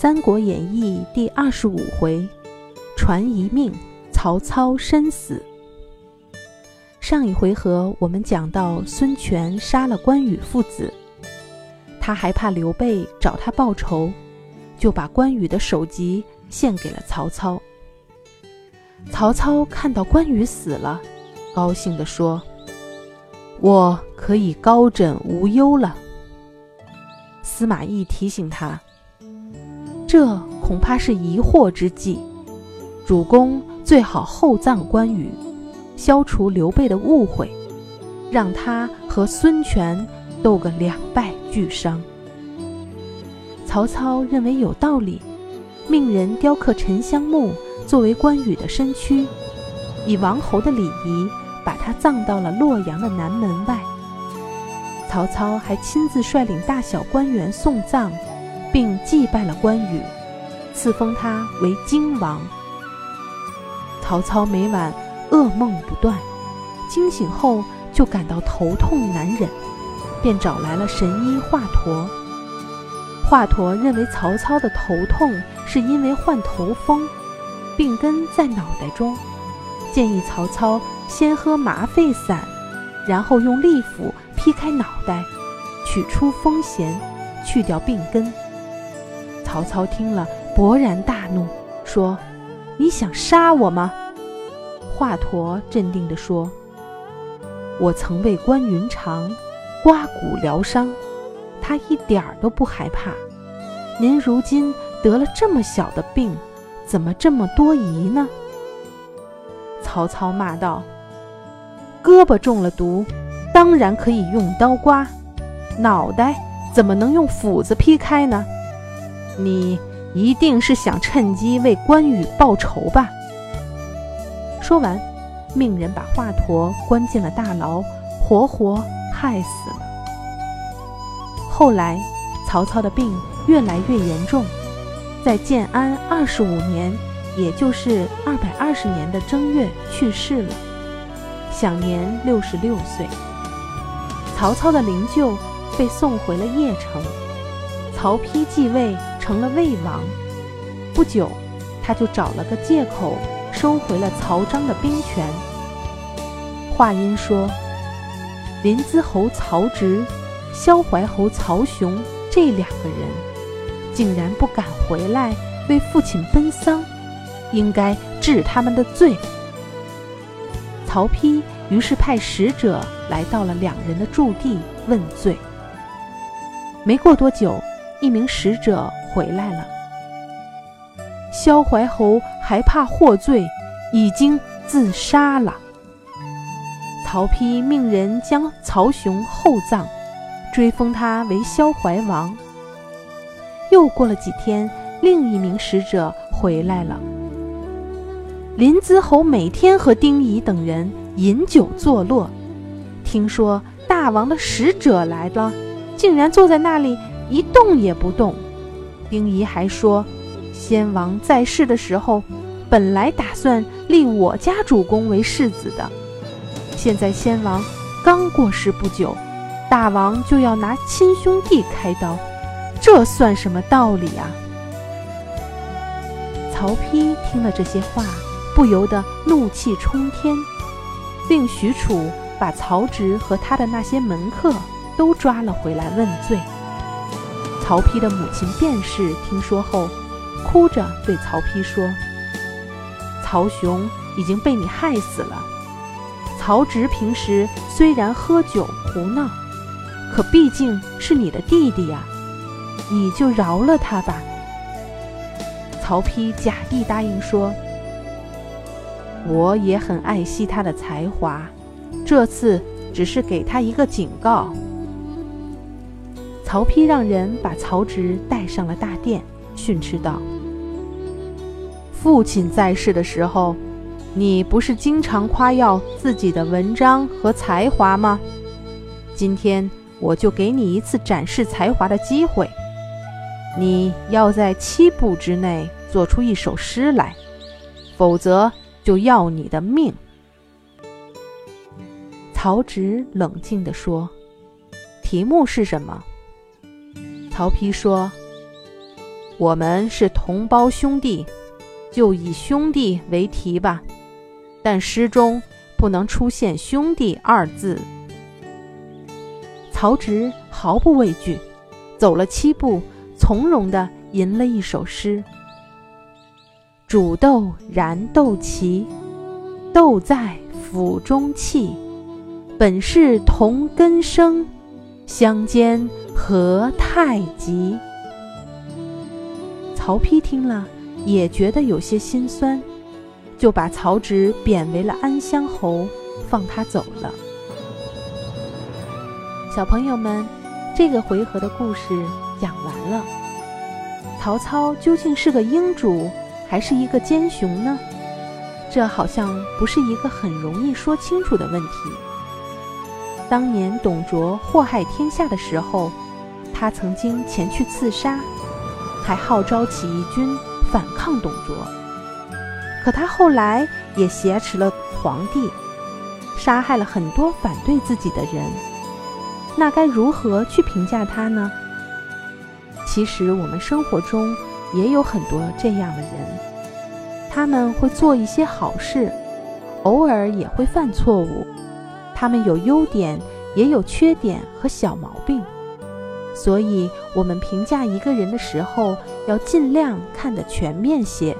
三国演义》第二十五回，传一命，曹操身死。上一回合我们讲到孙权杀了关羽父子，他还怕刘备找他报仇，就把关羽的首级献给了曹操。曹操看到关羽死了，高兴地说：“我可以高枕无忧了。”司马懿提醒他。这恐怕是疑惑之计，主公最好厚葬关羽，消除刘备的误会，让他和孙权斗个两败俱伤。曹操认为有道理，命人雕刻沉香木作为关羽的身躯，以王侯的礼仪把他葬到了洛阳的南门外。曹操还亲自率领大小官员送葬。并祭拜了关羽，赐封他为荆王。曹操每晚噩梦不断，惊醒后就感到头痛难忍，便找来了神医华佗。华佗认为曹操的头痛是因为患头风，病根在脑袋中，建议曹操先喝麻沸散，然后用利斧劈开脑袋，取出风涎，去掉病根。曹操听了，勃然大怒，说：“你想杀我吗？”华佗镇定地说：“我曾为关云长刮骨疗伤，他一点儿都不害怕。您如今得了这么小的病，怎么这么多疑呢？”曹操骂道：“胳膊中了毒，当然可以用刀刮；脑袋怎么能用斧子劈开呢？”你一定是想趁机为关羽报仇吧？说完，命人把华佗关进了大牢，活活害死了。后来，曹操的病越来越严重，在建安二十五年，也就是二百二十年的正月去世了，享年六十六岁。曹操的灵柩被送回了邺城，曹丕继位。成了魏王，不久，他就找了个借口收回了曹彰的兵权。话音说，临淄侯曹植、萧怀侯曹雄这两个人，竟然不敢回来为父亲奔丧，应该治他们的罪。曹丕于是派使者来到了两人的驻地问罪。没过多久，一名使者。回来了。萧怀侯还怕获罪，已经自杀了。曹丕命人将曹雄厚葬，追封他为萧怀王。又过了几天，另一名使者回来了。临淄侯每天和丁仪等人饮酒作乐，听说大王的使者来了，竟然坐在那里一动也不动。丁仪还说，先王在世的时候，本来打算立我家主公为世子的。现在先王刚过世不久，大王就要拿亲兄弟开刀，这算什么道理啊？曹丕听了这些话，不由得怒气冲天，令许褚把曹植和他的那些门客都抓了回来问罪。曹丕的母亲卞氏听说后，哭着对曹丕说：“曹雄已经被你害死了。曹植平时虽然喝酒胡闹，可毕竟是你的弟弟呀，你就饶了他吧。”曹丕假意答应说：“我也很爱惜他的才华，这次只是给他一个警告。”曹丕让人把曹植带上了大殿，训斥道：“父亲在世的时候，你不是经常夸耀自己的文章和才华吗？今天我就给你一次展示才华的机会，你要在七步之内做出一首诗来，否则就要你的命。”曹植冷静地说：“题目是什么？”曹丕说：“我们是同胞兄弟，就以兄弟为题吧。但诗中不能出现“兄弟”二字。曹植毫不畏惧，走了七步，从容地吟了一首诗：“煮豆燃豆萁，豆在釜中泣。本是同根生，相煎何太急。”曹丕听了，也觉得有些心酸，就把曹植贬为了安乡侯，放他走了。小朋友们，这个回合的故事讲完了。曹操究竟是个英主，还是一个奸雄呢？这好像不是一个很容易说清楚的问题。当年董卓祸害天下的时候，他曾经前去刺杀，还号召起义军反抗董卓。可他后来也挟持了皇帝，杀害了很多反对自己的人。那该如何去评价他呢？其实我们生活中也有很多这样的人，他们会做一些好事，偶尔也会犯错误。他们有优点，也有缺点和小毛病。所以，我们评价一个人的时候，要尽量看得全面些。